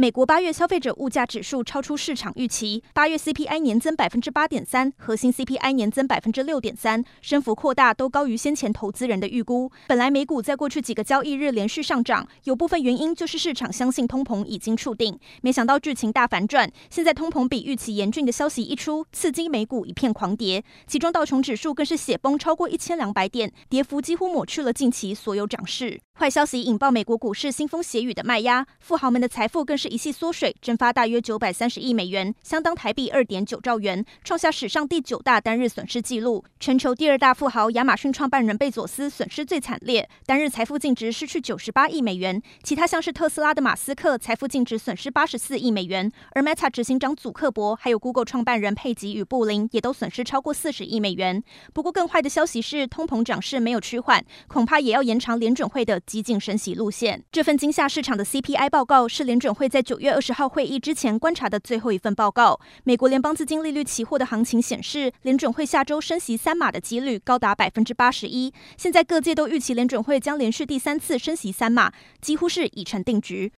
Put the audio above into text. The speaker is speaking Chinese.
美国八月消费者物价指数超出市场预期，八月 CPI 年增百分之八点三，核心 CPI 年增百分之六点三，升幅扩大，都高于先前投资人的预估。本来美股在过去几个交易日连续上涨，有部分原因就是市场相信通膨已经触顶，没想到剧情大反转，现在通膨比预期严峻的消息一出，刺激美股一片狂跌，其中道琼指数更是血崩超过一千两百点，跌幅几乎抹去了近期所有涨势。坏消息引爆美国股市腥风血雨的卖压，富豪们的财富更是一系缩水，蒸发大约九百三十亿美元，相当台币二点九兆元，创下史上第九大单日损失纪录。全球第二大富豪亚马逊创办人贝佐斯损失最惨烈，单日财富净值失去九十八亿美元。其他像是特斯拉的马斯克，财富净值损失八十四亿美元，而 Meta 执行长祖克伯，还有 Google 创办人佩吉与布林，也都损失超过四十亿美元。不过更坏的消息是，通膨涨势没有趋缓，恐怕也要延长联准会的激进升息路线。这份惊吓市场的 CPI 报告是联准会在九月二十号会议之前观察的最后一份报告。美国联邦资金利率期货的行情显示，联准会下周升息三码的几率高达百分之八十一。现在各界都预期联准会将连续第三次升息三码，几乎是已成定局。